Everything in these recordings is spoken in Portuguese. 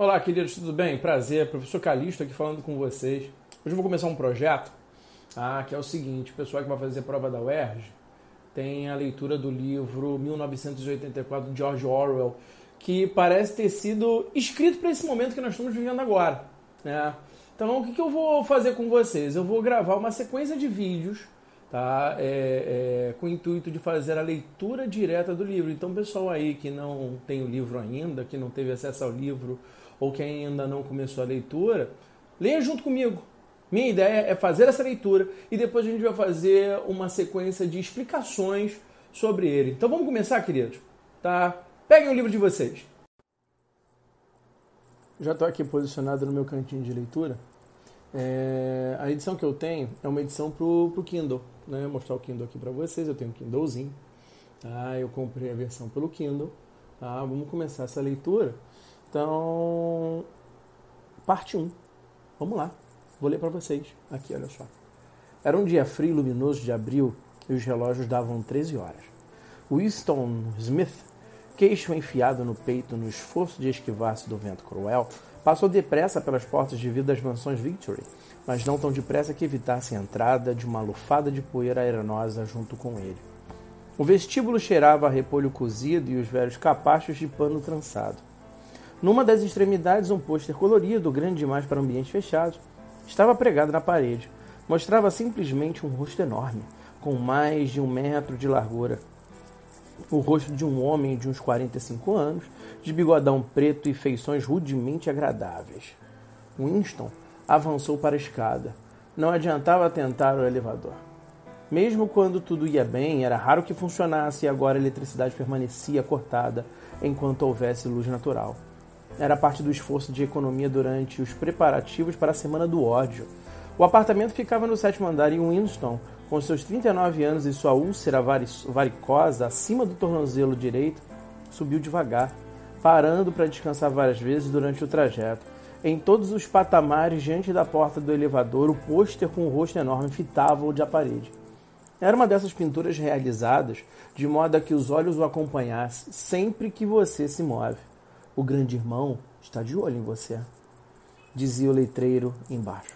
Olá, queridos, tudo bem? Prazer, professor Calixto aqui falando com vocês. Hoje eu vou começar um projeto ah, que é o seguinte: o pessoal que vai fazer prova da UERJ tem a leitura do livro 1984 de George Orwell, que parece ter sido escrito para esse momento que nós estamos vivendo agora. Né? Então, o que, que eu vou fazer com vocês? Eu vou gravar uma sequência de vídeos tá? É, é, com o intuito de fazer a leitura direta do livro. Então, pessoal aí que não tem o livro ainda, que não teve acesso ao livro ou que ainda não começou a leitura, leia junto comigo. Minha ideia é fazer essa leitura e depois a gente vai fazer uma sequência de explicações sobre ele. Então vamos começar, queridos? Tá? Peguem o livro de vocês. Já estou aqui posicionado no meu cantinho de leitura. É, a edição que eu tenho é uma edição para o Kindle. Né? Vou mostrar o Kindle aqui para vocês. Eu tenho um Kindlezinho. Tá? Eu comprei a versão pelo Kindle. Tá? Vamos começar essa leitura. Então, parte 1. Vamos lá. Vou ler para vocês. Aqui, olha só. Era um dia frio e luminoso de abril e os relógios davam 13 horas. Winston Smith, queixo enfiado no peito no esforço de esquivar-se do vento cruel, passou depressa pelas portas de vidro das mansões Victory, mas não tão depressa que evitasse a entrada de uma lufada de poeira arenosa junto com ele. O vestíbulo cheirava a repolho cozido e os velhos capachos de pano trançado. Numa das extremidades, um pôster colorido, grande demais para ambientes fechados, estava pregado na parede. Mostrava simplesmente um rosto enorme, com mais de um metro de largura. O rosto de um homem de uns 45 anos, de bigodão preto e feições rudemente agradáveis. Winston avançou para a escada. Não adiantava tentar o elevador. Mesmo quando tudo ia bem, era raro que funcionasse e agora a eletricidade permanecia cortada enquanto houvesse luz natural era parte do esforço de economia durante os preparativos para a Semana do Ódio. O apartamento ficava no sétimo andar em Winston, com seus 39 anos e sua úlcera varicosa acima do tornozelo direito, subiu devagar, parando para descansar várias vezes durante o trajeto. Em todos os patamares diante da porta do elevador, o pôster com o rosto enorme fitava-o de a parede. Era uma dessas pinturas realizadas de modo a que os olhos o acompanhassem sempre que você se move. O grande irmão está de olho em você, dizia o letreiro embaixo.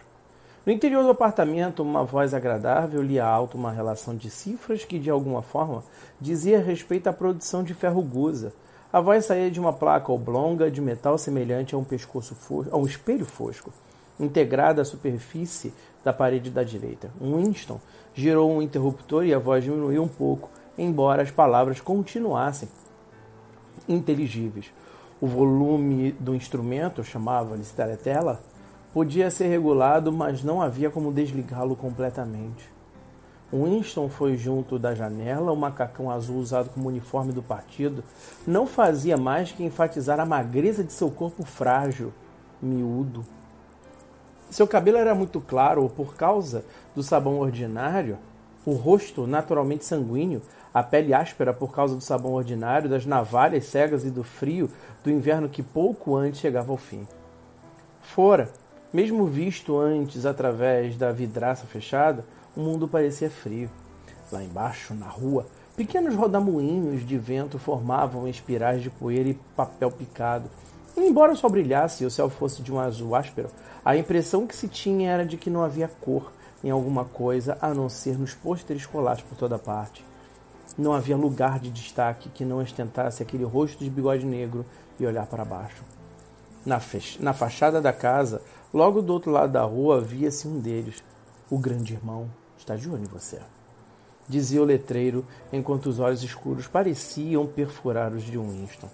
No interior do apartamento, uma voz agradável lia alto uma relação de cifras que, de alguma forma, dizia respeito à produção de ferro gusa. A voz saía de uma placa oblonga de metal semelhante a um pescoço fosco, a um espelho fosco, integrada à superfície da parede da direita. Winston girou um interruptor e a voz diminuiu um pouco, embora as palavras continuassem inteligíveis. O volume do instrumento, chamava-lhe teletela, podia ser regulado, mas não havia como desligá-lo completamente. Winston foi junto da janela, o macacão azul usado como uniforme do partido não fazia mais que enfatizar a magreza de seu corpo frágil, miúdo. Seu cabelo era muito claro por causa do sabão ordinário, o rosto naturalmente sanguíneo a pele áspera por causa do sabão ordinário, das navalhas cegas e do frio do inverno que pouco antes chegava ao fim. Fora, mesmo visto antes através da vidraça fechada, o mundo parecia frio. Lá embaixo, na rua, pequenos rodamuinhos de vento formavam espirais de poeira e papel picado. E, embora sol brilhasse e o céu fosse de um azul áspero, a impressão que se tinha era de que não havia cor em alguma coisa a não ser nos pôsteres colados por toda parte. Não havia lugar de destaque que não ostentasse aquele rosto de bigode negro e olhar para baixo. Na, na fachada da casa, logo do outro lado da rua, via-se um deles. O grande irmão está de olho você. Dizia o letreiro, enquanto os olhos escuros pareciam perfurar os de Winston.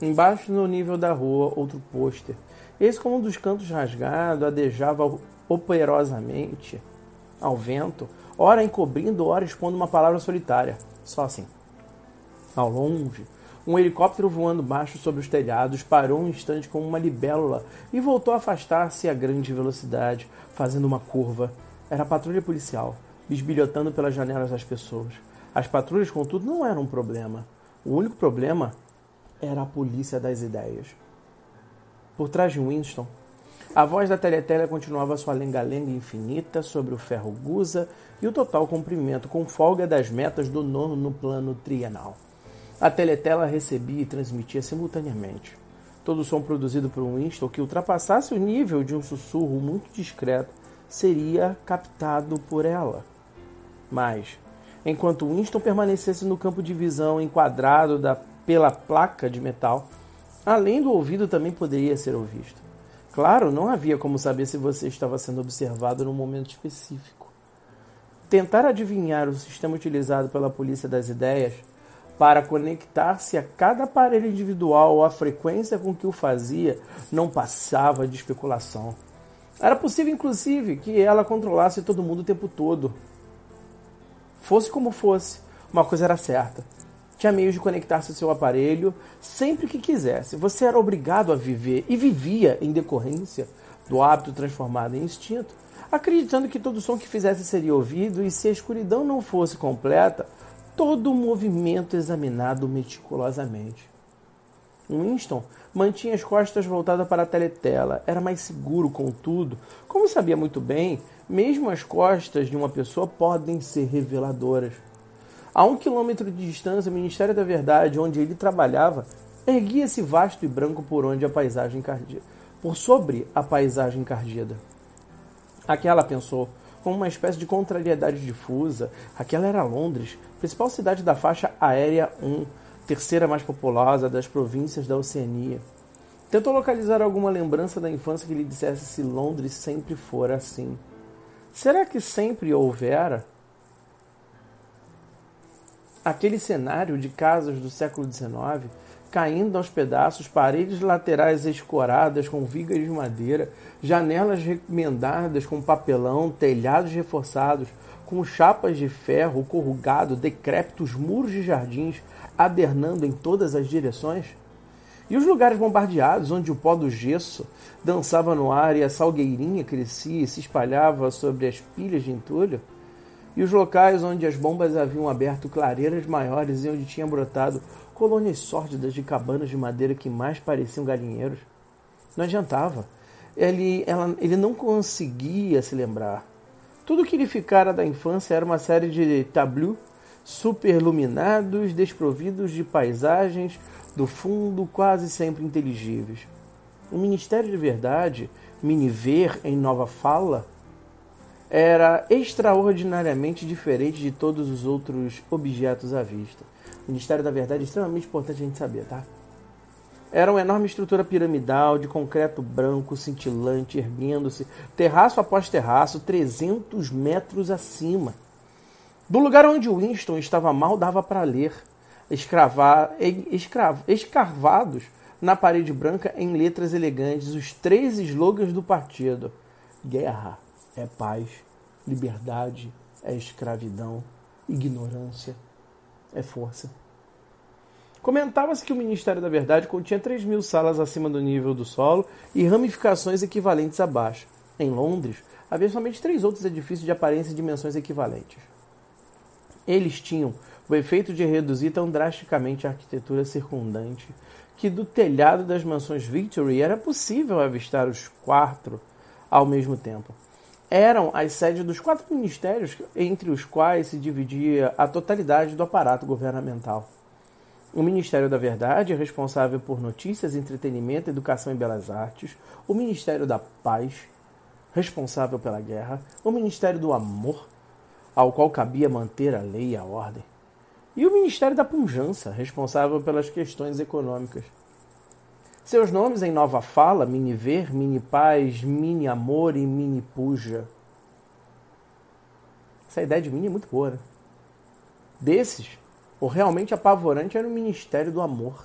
Embaixo, no nível da rua, outro pôster. Esse, com um dos cantos rasgado, adejava operosamente ao vento, ora encobrindo, ora expondo uma palavra solitária. Só assim. Ao longe, um helicóptero voando baixo sobre os telhados parou um instante como uma libélula e voltou a afastar-se a grande velocidade, fazendo uma curva. Era a patrulha policial, bisbilhotando pelas janelas das pessoas. As patrulhas, contudo, não eram um problema. O único problema era a polícia das ideias. Por trás de Winston, a voz da teletela continuava sua lenga-lenga infinita sobre o ferro gusa e o total comprimento com folga das metas do nono no plano trienal. A teletela recebia e transmitia simultaneamente. Todo som produzido por um Winston que ultrapassasse o nível de um sussurro muito discreto seria captado por ela. Mas, enquanto Winston permanecesse no campo de visão enquadrado da, pela placa de metal, além do ouvido também poderia ser ouvido. Claro, não havia como saber se você estava sendo observado num momento específico. Tentar adivinhar o sistema utilizado pela polícia das ideias para conectar-se a cada aparelho individual ou a frequência com que o fazia não passava de especulação. Era possível, inclusive, que ela controlasse todo mundo o tempo todo. Fosse como fosse, uma coisa era certa. Tinha meios de conectar-se ao seu aparelho sempre que quisesse. Você era obrigado a viver e vivia em decorrência do hábito transformado em instinto, acreditando que todo som que fizesse seria ouvido e se a escuridão não fosse completa, todo o movimento examinado meticulosamente. Winston mantinha as costas voltadas para a teletela. Era mais seguro, contudo. Como sabia muito bem, mesmo as costas de uma pessoa podem ser reveladoras. A um quilômetro de distância, o Ministério da Verdade, onde ele trabalhava, erguia-se vasto e branco por onde a paisagem cardida, por sobre a paisagem cardida. Aquela pensou, com uma espécie de contrariedade difusa. Aquela era Londres, principal cidade da faixa aérea 1, terceira mais populosa das províncias da Oceania. Tentou localizar alguma lembrança da infância que lhe dissesse se Londres sempre fora assim. Será que sempre houvera? Aquele cenário de casas do século XIX caindo aos pedaços, paredes laterais escoradas com vigas de madeira, janelas remendadas com papelão, telhados reforçados com chapas de ferro corrugado, decrépitos muros de jardins adernando em todas as direções? E os lugares bombardeados, onde o pó do gesso dançava no ar e a salgueirinha crescia e se espalhava sobre as pilhas de entulho? E os locais onde as bombas haviam aberto clareiras maiores e onde tinha brotado colônias sórdidas de cabanas de madeira que mais pareciam galinheiros. Não adiantava. Ele, ela, ele não conseguia se lembrar. Tudo que lhe ficara da infância era uma série de tableaux superluminados, desprovidos de paisagens do fundo quase sempre inteligíveis. O Ministério de Verdade, Miniver em Nova Fala, era extraordinariamente diferente de todos os outros objetos à vista. Ministério da Verdade é extremamente importante a gente saber, tá? Era uma enorme estrutura piramidal de concreto branco cintilante, erguendo-se, terraço após terraço, 300 metros acima. Do lugar onde Winston estava mal, dava para ler, escravar, escrav, escarvados na parede branca em letras elegantes, os três slogans do partido: Guerra é paz, liberdade é escravidão, ignorância é força. Comentava-se que o Ministério da Verdade continha 3 mil salas acima do nível do solo e ramificações equivalentes abaixo. Em Londres, havia somente três outros edifícios de aparência e dimensões equivalentes. Eles tinham o efeito de reduzir tão drasticamente a arquitetura circundante que do telhado das mansões Victory era possível avistar os quatro ao mesmo tempo eram as sedes dos quatro ministérios entre os quais se dividia a totalidade do aparato governamental. O Ministério da Verdade é responsável por notícias, entretenimento, educação e belas artes. O Ministério da Paz, responsável pela guerra. O Ministério do Amor, ao qual cabia manter a lei e a ordem. E o Ministério da Punjança, responsável pelas questões econômicas. Seus nomes em nova fala, mini ver, mini paz, mini amor e mini puja. Essa ideia de mini é muito boa, né? Desses, o realmente apavorante era o Ministério do Amor.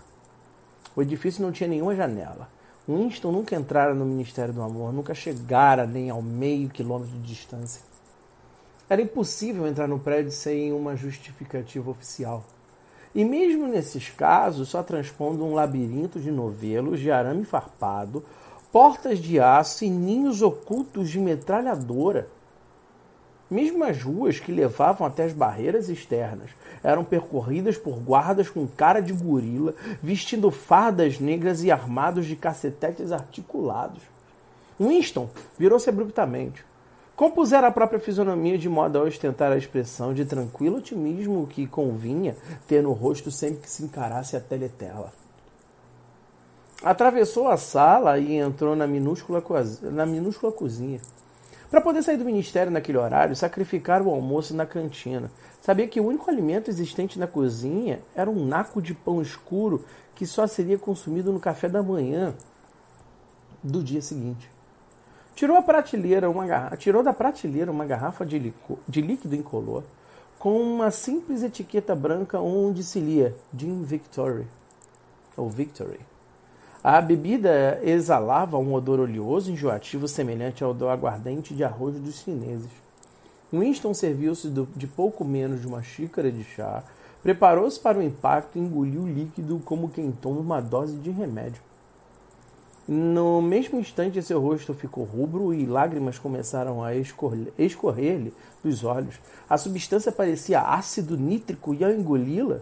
O edifício não tinha nenhuma janela. Winston nunca entrara no Ministério do Amor, nunca chegara nem ao meio quilômetro de distância. Era impossível entrar no prédio sem uma justificativa oficial. E mesmo nesses casos, só transpondo um labirinto de novelos de arame farpado, portas de aço e ninhos ocultos de metralhadora. Mesmo as ruas que levavam até as barreiras externas eram percorridas por guardas com cara de gorila, vestindo fardas negras e armados de cacetetes articulados. Winston virou-se abruptamente. Compusera a própria fisionomia de modo a ostentar a expressão de tranquilo otimismo que convinha ter no rosto sempre que se encarasse a teletela. Atravessou a sala e entrou na minúscula, na minúscula cozinha. Para poder sair do ministério naquele horário, sacrificar o almoço na cantina. Sabia que o único alimento existente na cozinha era um naco de pão escuro que só seria consumido no café da manhã do dia seguinte. Tirou, a prateleira uma tirou da prateleira uma garrafa de, licor, de líquido incolor com uma simples etiqueta branca onde se lia Gin Victory ou Victory. A bebida exalava um odor oleoso enjoativo semelhante ao do aguardente de arroz dos chineses. Winston serviu-se de pouco menos de uma xícara de chá, preparou-se para o impacto e engoliu o líquido como quem toma uma dose de remédio. No mesmo instante, seu rosto ficou rubro e lágrimas começaram a escorrer-lhe dos olhos. A substância parecia ácido nítrico e, ao engoli-la,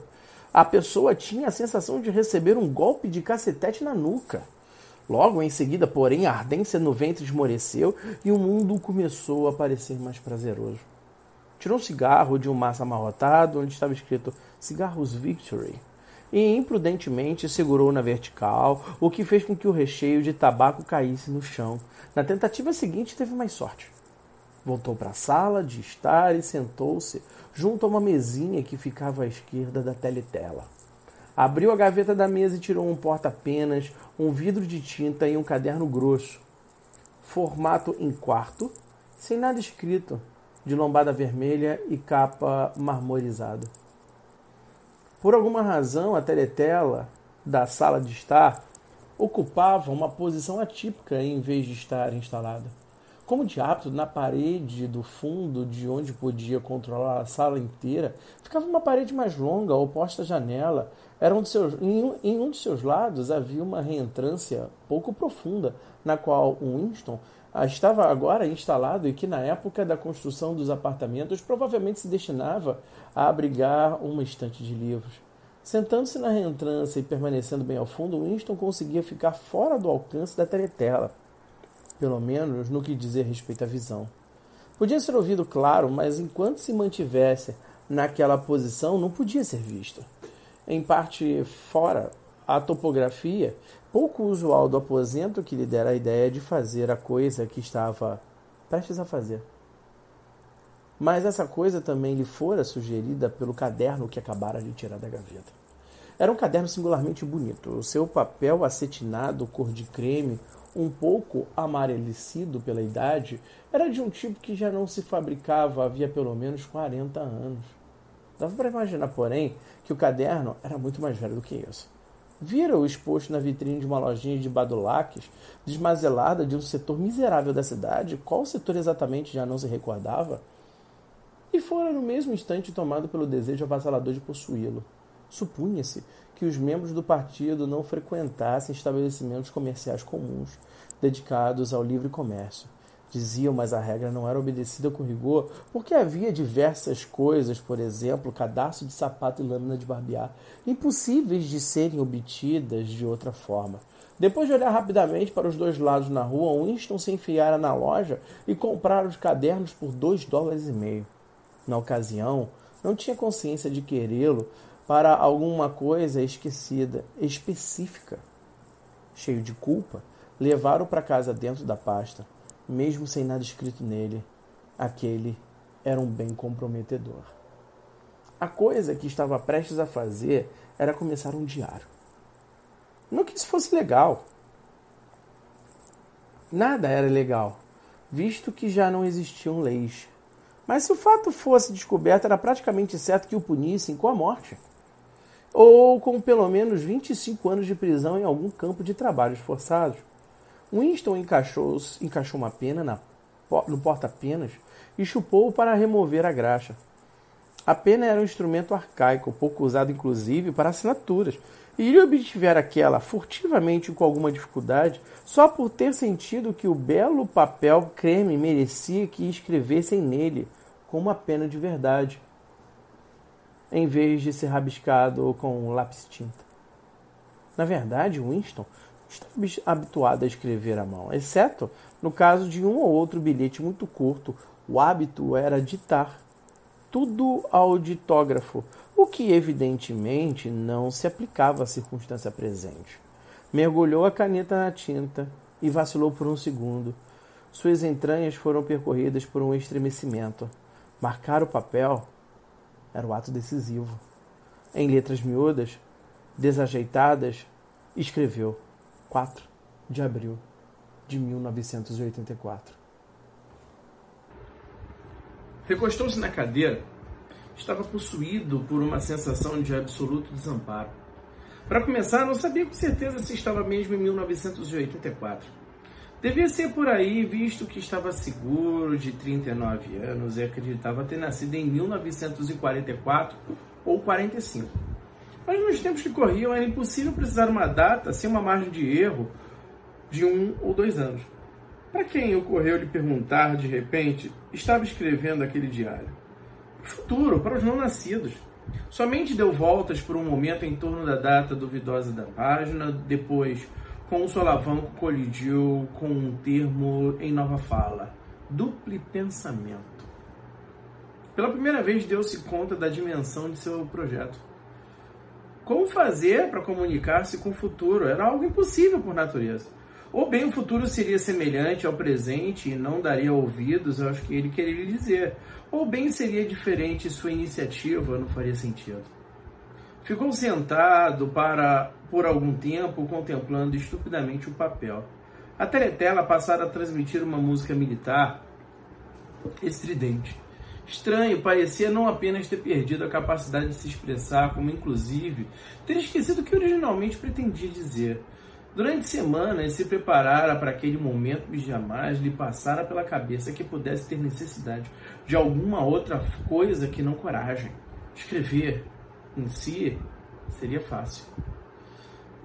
a pessoa tinha a sensação de receber um golpe de cacetete na nuca. Logo em seguida, porém, a ardência no ventre esmoreceu e o mundo começou a parecer mais prazeroso. Tirou um cigarro de um maço amarrotado onde estava escrito Cigarros Victory e imprudentemente segurou na vertical, o que fez com que o recheio de tabaco caísse no chão. Na tentativa seguinte, teve mais sorte. Voltou para a sala de estar e sentou-se junto a uma mesinha que ficava à esquerda da teletela. Abriu a gaveta da mesa e tirou um porta-penas, um vidro de tinta e um caderno grosso. Formato em quarto, sem nada escrito, de lombada vermelha e capa marmorizada. Por alguma razão, a teletela da sala de estar ocupava uma posição atípica em vez de estar instalada. Como de hábito, na parede do fundo, de onde podia controlar a sala inteira, ficava uma parede mais longa, oposta à janela. Era um seus, em, um, em um de seus lados havia uma reentrância pouco profunda, na qual Winston estava agora instalado e que na época da construção dos apartamentos provavelmente se destinava a abrigar uma estante de livros. Sentando-se na reentrância e permanecendo bem ao fundo, Winston conseguia ficar fora do alcance da teletela, pelo menos no que dizer respeito à visão. Podia ser ouvido claro, mas enquanto se mantivesse naquela posição, não podia ser visto. Em parte fora, a topografia pouco usual do aposento que lhe dera a ideia de fazer a coisa que estava prestes a fazer. Mas essa coisa também lhe fora sugerida pelo caderno que acabara de tirar da gaveta. Era um caderno singularmente bonito. O seu papel acetinado, cor de creme, um pouco amarelecido pela idade, era de um tipo que já não se fabricava havia pelo menos 40 anos. Dava para imaginar, porém, que o caderno era muito mais velho do que isso. Vira-o exposto na vitrine de uma lojinha de badulaques, desmazelada de um setor miserável da cidade, qual setor exatamente já não se recordava, e fora no mesmo instante tomado pelo desejo avassalador de possuí-lo. Supunha-se que os membros do partido não frequentassem estabelecimentos comerciais comuns, dedicados ao livre comércio. Diziam, mas a regra não era obedecida com rigor, porque havia diversas coisas, por exemplo, cadastro de sapato e lâmina de barbear, impossíveis de serem obtidas de outra forma. Depois de olhar rapidamente para os dois lados na rua, Winston se enfiara na loja e comprara os cadernos por dois dólares e meio. Na ocasião, não tinha consciência de querê-lo para alguma coisa esquecida, específica. Cheio de culpa, levaram para casa dentro da pasta mesmo sem nada escrito nele, aquele era um bem comprometedor. A coisa que estava prestes a fazer era começar um diário. Não que isso fosse legal. Nada era legal, visto que já não existiam leis. Mas se o fato fosse descoberto, era praticamente certo que o punissem com a morte. Ou com pelo menos 25 anos de prisão em algum campo de trabalhos forçados. Winston encaixou, encaixou uma pena na, no porta-penas e chupou para remover a graxa. A pena era um instrumento arcaico, pouco usado inclusive para assinaturas, e ele obtivera aquela furtivamente com alguma dificuldade, só por ter sentido que o belo papel creme merecia que escrevessem nele com uma pena de verdade, em vez de ser rabiscado com lápis tinta. Na verdade, Winston estava habituado a escrever à mão, exceto no caso de um ou outro bilhete muito curto. O hábito era ditar tudo ao ditógrafo, o que evidentemente não se aplicava à circunstância presente. Mergulhou a caneta na tinta e vacilou por um segundo. Suas entranhas foram percorridas por um estremecimento. Marcar o papel era o ato decisivo. Em letras miúdas, desajeitadas, escreveu 4 de abril de 1984. Recostou-se na cadeira. Estava possuído por uma sensação de absoluto desamparo. Para começar, não sabia com certeza se estava mesmo em 1984. Devia ser por aí, visto que estava seguro de 39 anos e acreditava ter nascido em 1944 ou 45. Mas nos tempos que corriam era impossível precisar uma data sem uma margem de erro de um ou dois anos. Para quem ocorreu lhe perguntar de repente, estava escrevendo aquele diário? Futuro, para os não nascidos. Somente deu voltas por um momento em torno da data duvidosa da página, depois, com o solavanco, colidiu com um termo em nova fala: duplo pensamento. Pela primeira vez deu-se conta da dimensão de seu projeto. Como fazer para comunicar-se com o futuro? Era algo impossível por natureza. Ou bem o futuro seria semelhante ao presente e não daria ouvidos aos que ele queria dizer, ou bem seria diferente e sua iniciativa não faria sentido. Ficou sentado para por algum tempo contemplando estupidamente o papel. A teletela passara a transmitir uma música militar estridente. Estranho, parecia não apenas ter perdido a capacidade de se expressar, como inclusive ter esquecido o que originalmente pretendia dizer. Durante semanas se preparara para aquele momento e jamais lhe passara pela cabeça que pudesse ter necessidade de alguma outra coisa que não coragem. Escrever em si seria fácil.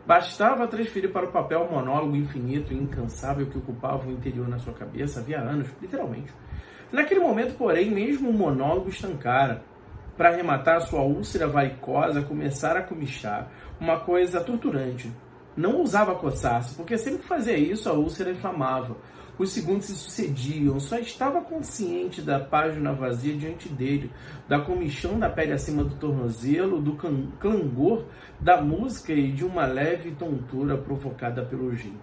Bastava transferir para o papel o monólogo infinito e incansável que ocupava o interior na sua cabeça havia anos, literalmente. Naquele momento, porém, mesmo o monólogo estancara. Para arrematar, sua úlcera varicosa começara a comichar, uma coisa torturante não ousava coçar-se, porque sempre que fazia isso a úlcera inflamava. Os segundos se sucediam, só estava consciente da página vazia diante dele, da comichão da pele acima do tornozelo, do clangor da música e de uma leve tontura provocada pelo gin.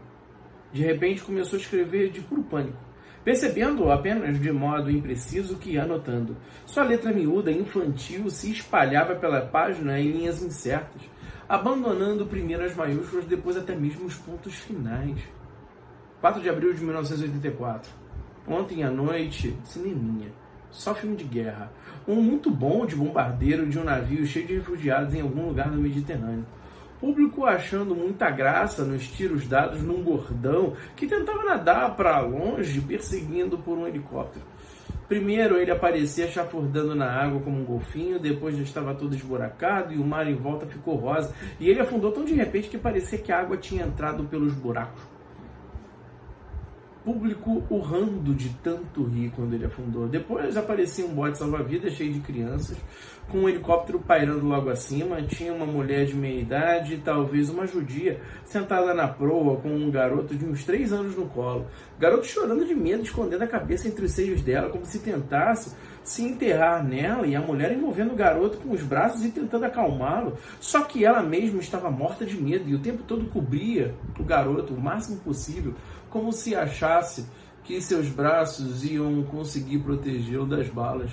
De repente começou a escrever de puro pânico, percebendo apenas de modo impreciso que ia anotando. Sua letra miúda, infantil, se espalhava pela página em linhas incertas abandonando primeiro as maiúsculas, depois até mesmo os pontos finais. 4 de abril de 1984. Ontem à noite, cineminha. Só filme de guerra. Um muito bom de bombardeiro de um navio cheio de refugiados em algum lugar do Mediterrâneo. Público achando muita graça nos tiros dados num gordão que tentava nadar para longe perseguindo por um helicóptero. Primeiro ele aparecia chafurdando na água como um golfinho, depois já estava todo esburacado e o mar em volta ficou rosa. E ele afundou tão de repente que parecia que a água tinha entrado pelos buracos. Público urrando de tanto rir quando ele afundou. Depois aparecia um bote salva-vidas cheio de crianças com um helicóptero pairando logo acima, tinha uma mulher de meia idade, talvez uma judia, sentada na proa com um garoto de uns três anos no colo. Garoto chorando de medo, escondendo a cabeça entre os seios dela, como se tentasse se enterrar nela, e a mulher envolvendo o garoto com os braços e tentando acalmá-lo. Só que ela mesma estava morta de medo e o tempo todo cobria o garoto o máximo possível, como se achasse que seus braços iam conseguir protegê-lo das balas.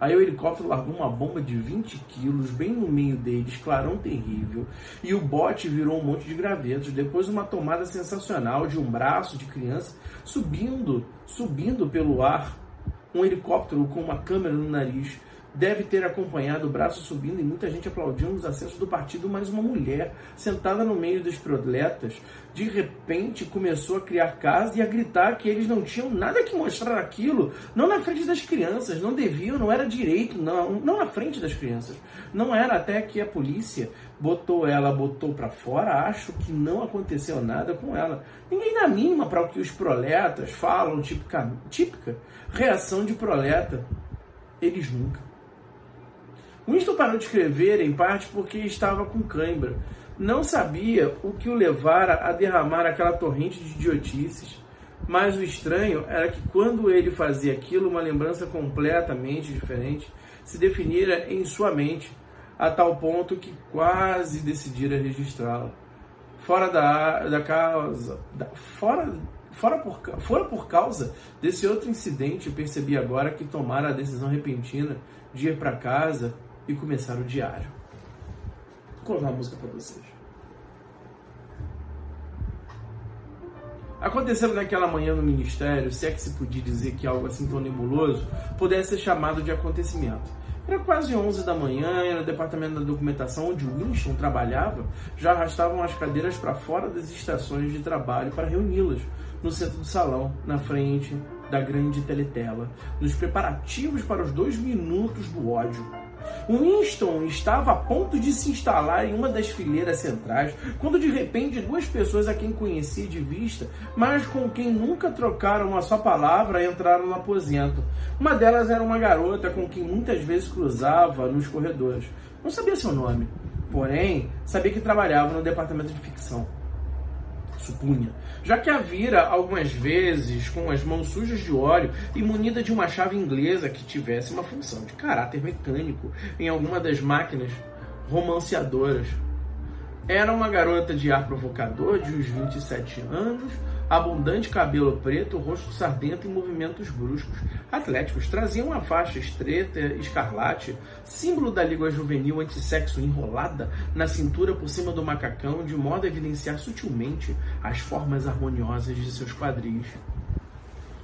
Aí o helicóptero largou uma bomba de 20 quilos bem no meio deles, clarão terrível, e o bote virou um monte de gravetos. Depois uma tomada sensacional de um braço de criança subindo, subindo pelo ar, um helicóptero com uma câmera no nariz deve ter acompanhado o braço subindo e muita gente aplaudindo os acessos do partido, mas uma mulher sentada no meio dos proletas, de repente começou a criar casa e a gritar que eles não tinham nada que mostrar aquilo, não na frente das crianças, não deviam, não era direito, não, não na frente das crianças. Não era até que a polícia botou ela, botou para fora, acho que não aconteceu nada com ela. Ninguém dá mínima para o que os proletas falam, típica, típica reação de proleta. Eles nunca. Winston parou de escrever, em parte porque estava com cãibra. Não sabia o que o levara a derramar aquela torrente de idiotices. Mas o estranho era que quando ele fazia aquilo, uma lembrança completamente diferente se definira em sua mente, a tal ponto que quase decidira registrá-la. fora da, da causa, da, fora, fora, por, fora por causa desse outro incidente, percebi agora que tomara a decisão repentina de ir para casa e começar o diário. Vou colocar uma música para vocês. Acontecendo naquela manhã no ministério, se é que se podia dizer que algo assim tão nebuloso pudesse ser chamado de acontecimento. Era quase 11 da manhã e no departamento da documentação onde Winston trabalhava já arrastavam as cadeiras para fora das estações de trabalho para reuni-las no centro do salão, na frente da grande teletela, nos preparativos para os dois minutos do ódio Winston estava a ponto de se instalar em uma das fileiras centrais, quando de repente duas pessoas a quem conhecia de vista, mas com quem nunca trocaram uma só palavra, entraram no aposento. Uma delas era uma garota com quem muitas vezes cruzava nos corredores. Não sabia seu nome, porém sabia que trabalhava no departamento de ficção supunha, já que a vira algumas vezes com as mãos sujas de óleo e munida de uma chave inglesa que tivesse uma função de caráter mecânico em alguma das máquinas romanceadoras. Era uma garota de ar provocador de uns 27 anos, abundante cabelo preto, rosto sardento e movimentos bruscos. Atléticos traziam uma faixa estreita escarlate, símbolo da língua juvenil antissexo enrolada na cintura por cima do macacão, de modo a evidenciar sutilmente as formas harmoniosas de seus quadris.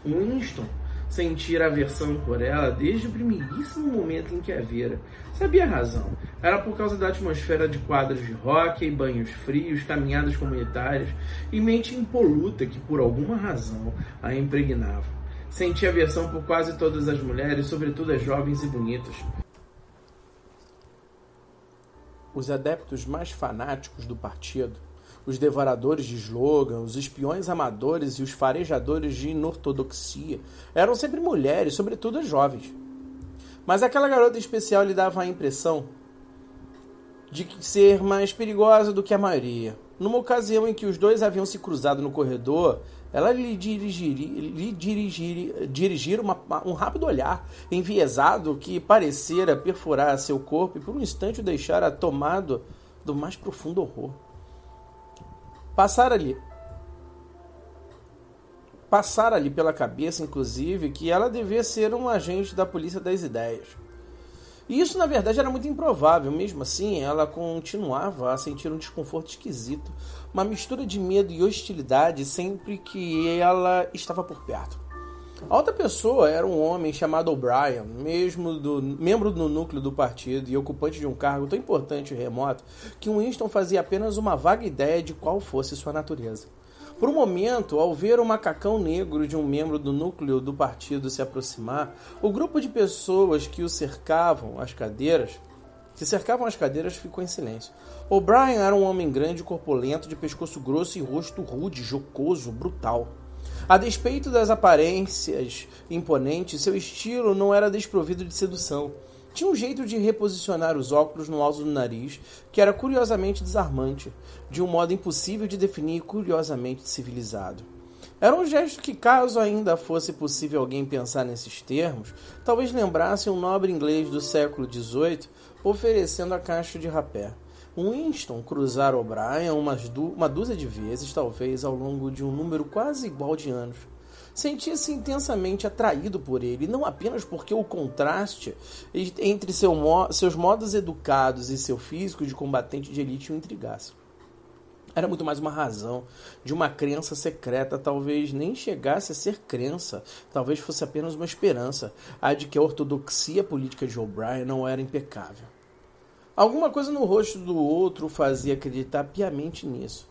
Winston sentir aversão por ela desde o primeiríssimo momento em que a vira. Sabia a razão. Era por causa da atmosfera de quadros de hóquei, banhos frios, caminhadas comunitárias e mente impoluta que, por alguma razão, a impregnava. Sentia aversão por quase todas as mulheres, sobretudo as jovens e bonitas. Os adeptos mais fanáticos do partido os devoradores de slogan, os espiões amadores e os farejadores de inortodoxia eram sempre mulheres, sobretudo as jovens. Mas aquela garota especial lhe dava a impressão de ser mais perigosa do que a maioria. Numa ocasião em que os dois haviam se cruzado no corredor, ela lhe dirigiria, lhe uma, um rápido olhar enviesado que parecera perfurar seu corpo e por um instante o deixara tomado do mais profundo horror. Passar ali. Passar ali pela cabeça, inclusive, que ela devia ser um agente da polícia das ideias. E isso, na verdade, era muito improvável. Mesmo assim, ela continuava a sentir um desconforto esquisito, uma mistura de medo e hostilidade sempre que ela estava por perto. A outra pessoa era um homem chamado O'Brien, mesmo do, membro do núcleo do partido e ocupante de um cargo tão importante e remoto que Winston fazia apenas uma vaga ideia de qual fosse sua natureza. Por um momento, ao ver o macacão negro de um membro do núcleo do partido se aproximar, o grupo de pessoas que o cercavam, as cadeiras, que cercavam as cadeiras, ficou em silêncio. O'Brien era um homem grande, corpulento, de pescoço grosso e rosto rude, jocoso, brutal. A despeito das aparências imponentes, seu estilo não era desprovido de sedução. Tinha um jeito de reposicionar os óculos no alto do nariz que era curiosamente desarmante, de um modo impossível de definir e curiosamente civilizado. Era um gesto que, caso ainda fosse possível alguém pensar nesses termos, talvez lembrasse um nobre inglês do século XVIII oferecendo a caixa de rapé. Winston cruzara O'Brien uma dúzia de vezes, talvez ao longo de um número quase igual de anos. Sentia-se intensamente atraído por ele, não apenas porque o contraste entre seu seus modos educados e seu físico de combatente de elite o intrigasse. Era muito mais uma razão de uma crença secreta, talvez nem chegasse a ser crença, talvez fosse apenas uma esperança, a de que a ortodoxia política de O'Brien não era impecável. Alguma coisa no rosto do outro fazia acreditar piamente nisso.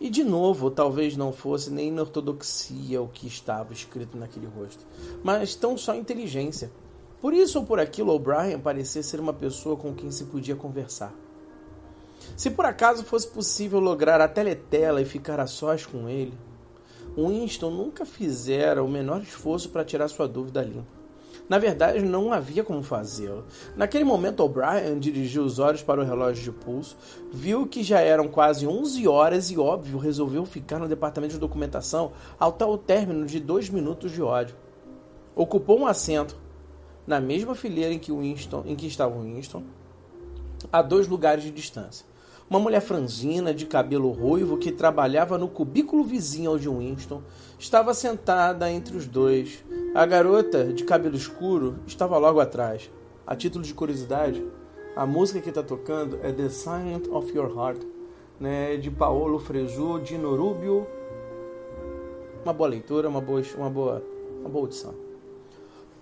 E de novo, talvez não fosse nem ortodoxia o que estava escrito naquele rosto, mas tão só inteligência. Por isso ou por aquilo, O'Brien parecia ser uma pessoa com quem se podia conversar. Se por acaso fosse possível lograr a teletela e ficar a sós com ele, Winston nunca fizera o menor esforço para tirar sua dúvida limpa. Na verdade, não havia como fazê-lo. Naquele momento, O'Brien dirigiu os olhos para o relógio de pulso, viu que já eram quase 11 horas e, óbvio, resolveu ficar no departamento de documentação ao tal término de dois minutos de ódio. Ocupou um assento na mesma fileira em que, Winston, em que estava Winston, a dois lugares de distância. Uma mulher franzina de cabelo ruivo que trabalhava no cubículo vizinho ao de Winston, estava sentada entre os dois. A garota de cabelo escuro estava logo atrás. A título de curiosidade, a música que está tocando é The Silent of Your Heart, né, de Paolo Fresu, de Norubio. Uma boa leitura, uma boa, uma boa, uma boa audição.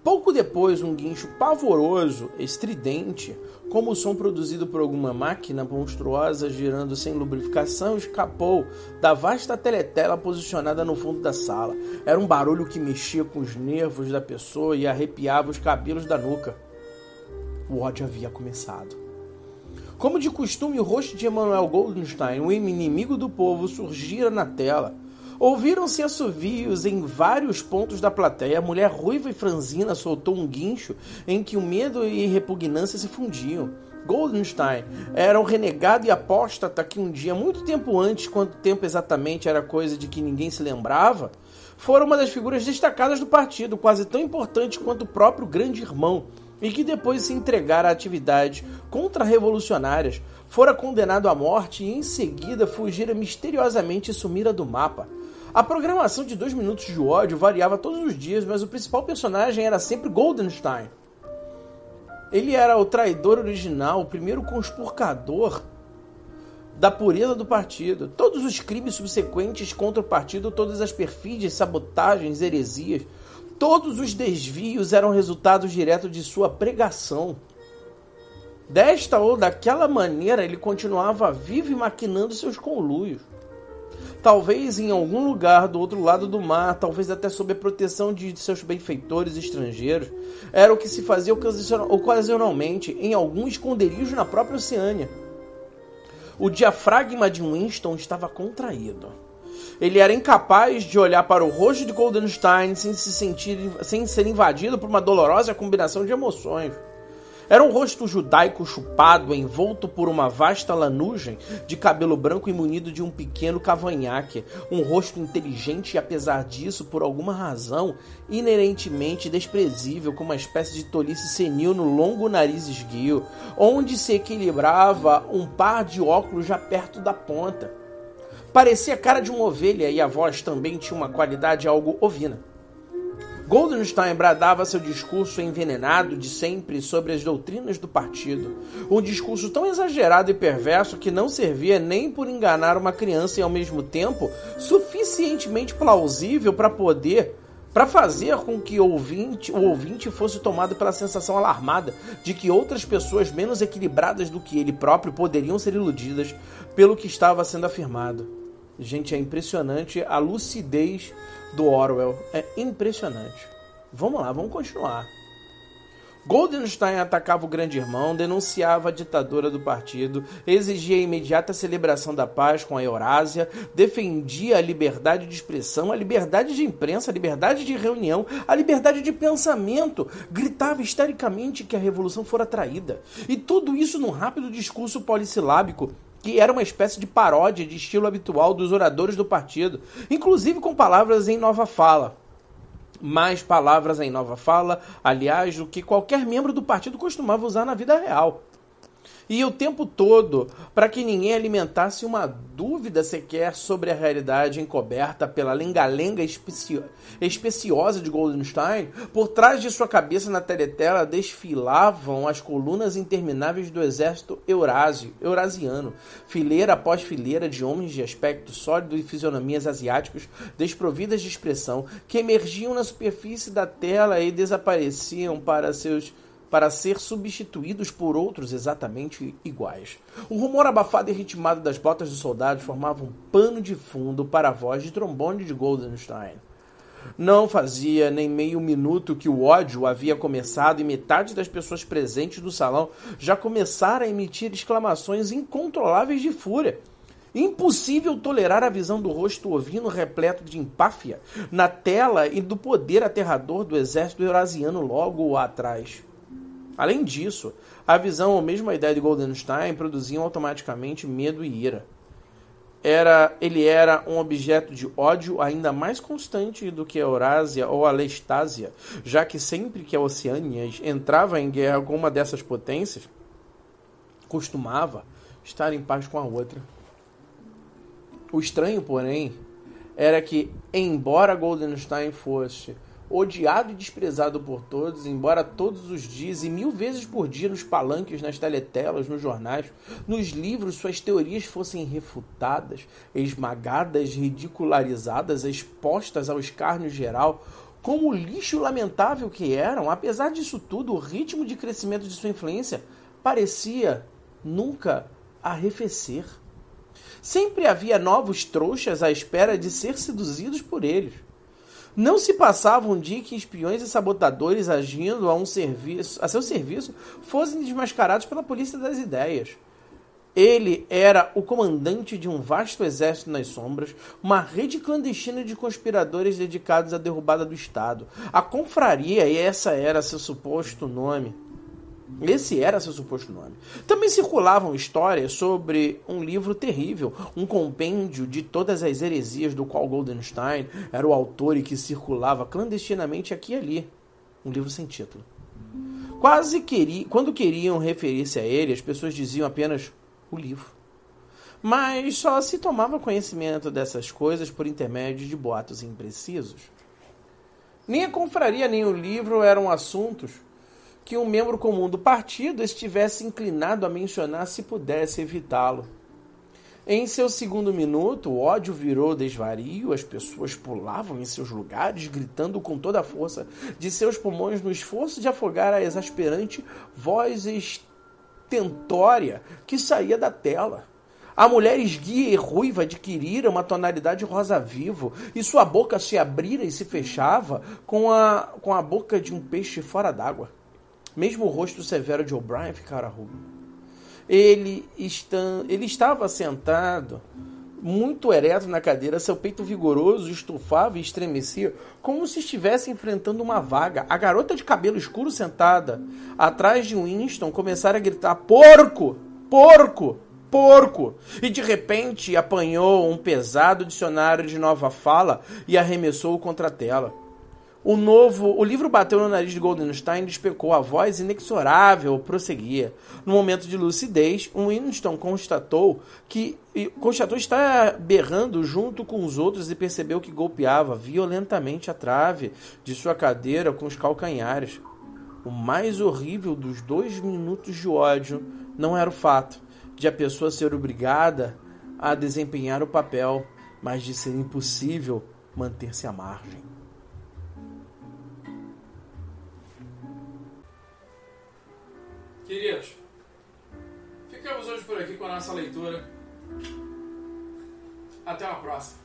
Pouco depois, um guincho pavoroso, estridente, como o som produzido por alguma máquina monstruosa girando sem lubrificação, escapou da vasta teletela posicionada no fundo da sala. Era um barulho que mexia com os nervos da pessoa e arrepiava os cabelos da nuca. O ódio havia começado. Como de costume, o rosto de Emmanuel Goldenstein, o inimigo do povo, surgira na tela Ouviram-se assovios em vários pontos da plateia. A mulher ruiva e franzina soltou um guincho em que o medo e repugnância se fundiam. Goldenstein era um renegado e apóstata que um dia, muito tempo antes, quanto tempo exatamente era coisa de que ninguém se lembrava, fora uma das figuras destacadas do partido, quase tão importante quanto o próprio grande irmão, e que depois se entregara a atividades contra-revolucionárias, fora condenado à morte e em seguida fugira misteriosamente e sumira do mapa. A programação de dois minutos de ódio variava todos os dias, mas o principal personagem era sempre Goldenstein. Ele era o traidor original, o primeiro conspurcador da pureza do partido. Todos os crimes subsequentes contra o partido, todas as perfídias, sabotagens, heresias, todos os desvios eram resultados diretos de sua pregação. Desta ou daquela maneira, ele continuava vivo e maquinando seus conluios talvez em algum lugar do outro lado do mar, talvez até sob a proteção de seus benfeitores estrangeiros, era o que se fazia ocasionalmente em algum esconderijo na própria Oceânia. O diafragma de Winston estava contraído. Ele era incapaz de olhar para o rosto de Goldenstein sem se sentir, sem ser invadido por uma dolorosa combinação de emoções. Era um rosto judaico chupado, envolto por uma vasta lanugem de cabelo branco e munido de um pequeno cavanhaque. Um rosto inteligente e, apesar disso, por alguma razão, inerentemente desprezível, com uma espécie de tolice senil no longo nariz esguio, onde se equilibrava um par de óculos já perto da ponta. Parecia a cara de uma ovelha e a voz também tinha uma qualidade algo ovina. Goldenstein bradava seu discurso envenenado de sempre sobre as doutrinas do partido. Um discurso tão exagerado e perverso que não servia nem por enganar uma criança e ao mesmo tempo suficientemente plausível para poder para fazer com que o ouvinte, o ouvinte fosse tomado pela sensação alarmada de que outras pessoas menos equilibradas do que ele próprio poderiam ser iludidas pelo que estava sendo afirmado. Gente, é impressionante a lucidez do Orwell. É impressionante. Vamos lá, vamos continuar. Goldenstein atacava o grande irmão, denunciava a ditadura do partido, exigia a imediata celebração da paz com a Eurásia, defendia a liberdade de expressão, a liberdade de imprensa, a liberdade de reunião, a liberdade de pensamento, gritava histericamente que a revolução fora traída. E tudo isso num rápido discurso polissilábico que era uma espécie de paródia de estilo habitual dos oradores do partido, inclusive com palavras em nova fala. Mais palavras em nova fala, aliás, do que qualquer membro do partido costumava usar na vida real e o tempo todo para que ninguém alimentasse uma dúvida sequer sobre a realidade encoberta pela lenga-lenga especi especiosa de Goldenstein, por trás de sua cabeça na teletela desfilavam as colunas intermináveis do exército eurásio, eurasiano, fileira após fileira de homens de aspecto sólido e fisionomias asiáticos desprovidas de expressão que emergiam na superfície da tela e desapareciam para seus para ser substituídos por outros exatamente iguais. O rumor abafado e ritmado das botas dos soldados formava um pano de fundo para a voz de trombone de Goldenstein. Não fazia nem meio minuto que o ódio havia começado e metade das pessoas presentes no salão já começaram a emitir exclamações incontroláveis de fúria. Impossível tolerar a visão do rosto ovino repleto de empáfia na tela e do poder aterrador do exército eurasiano logo atrás. Além disso, a visão ou mesmo a ideia de Goldenstein produziam automaticamente medo e ira. Era, ele era um objeto de ódio ainda mais constante do que a Eurásia ou a Lestásia, já que sempre que a Oceânia entrava em guerra com uma dessas potências, costumava estar em paz com a outra. O estranho, porém, era que, embora Goldenstein fosse odiado e desprezado por todos, embora todos os dias e mil vezes por dia nos palanques, nas teletelas, nos jornais, nos livros, suas teorias fossem refutadas, esmagadas, ridicularizadas, expostas ao escárnio geral, como lixo lamentável que eram, apesar disso tudo, o ritmo de crescimento de sua influência parecia nunca arrefecer. Sempre havia novos trouxas à espera de ser seduzidos por eles. Não se passava um dia que espiões e sabotadores agindo a, um serviço, a seu serviço fossem desmascarados pela polícia das ideias. Ele era o comandante de um vasto exército nas sombras, uma rede clandestina de conspiradores dedicados à derrubada do Estado. A confraria, e essa era seu suposto nome, esse era seu suposto nome. Também circulavam histórias sobre um livro terrível, um compêndio de todas as heresias do qual Goldenstein era o autor e que circulava clandestinamente aqui e ali. Um livro sem título. Quase quando queriam referir-se a ele, as pessoas diziam apenas o livro. Mas só se tomava conhecimento dessas coisas por intermédio de boatos imprecisos. Nem a confraria nem o livro eram assuntos que um membro comum do partido estivesse inclinado a mencionar se pudesse evitá-lo. Em seu segundo minuto, o ódio virou desvario, as pessoas pulavam em seus lugares, gritando com toda a força de seus pulmões no esforço de afogar a exasperante voz estentória que saía da tela. A mulher esguia e ruiva adquirira uma tonalidade rosa vivo, e sua boca se abrira e se fechava com a, com a boca de um peixe fora d'água. Mesmo o rosto severo de O'Brien ficara rubro. Ele, está, ele estava sentado, muito ereto na cadeira, seu peito vigoroso estufava e estremecia, como se estivesse enfrentando uma vaga. A garota de cabelo escuro sentada atrás de Winston começara a gritar: Porco! Porco! Porco! E de repente apanhou um pesado dicionário de nova fala e arremessou-o contra a tela. O novo, o livro bateu no nariz de Goldenstein e despecou a voz inexorável, prosseguia. No momento de lucidez, Winston constatou que constatou estar berrando junto com os outros e percebeu que golpeava violentamente a trave de sua cadeira com os calcanhares. O mais horrível dos dois minutos de ódio não era o fato de a pessoa ser obrigada a desempenhar o papel, mas de ser impossível manter-se à margem. Queridos, ficamos hoje por aqui com a nossa leitura. Até uma próxima.